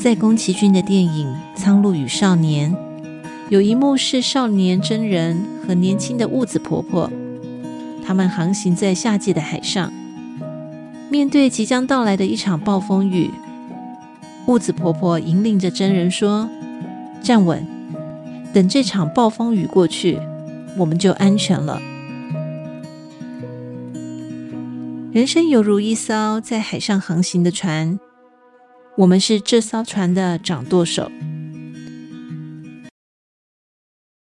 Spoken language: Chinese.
在宫崎骏的电影《苍鹭与少年》，有一幕是少年真人和年轻的雾子婆婆，他们航行在夏季的海上，面对即将到来的一场暴风雨，雾子婆婆引领着真人说：“站稳，等这场暴风雨过去，我们就安全了。”人生犹如一艘在海上航行的船。我们是这艘船的掌舵手。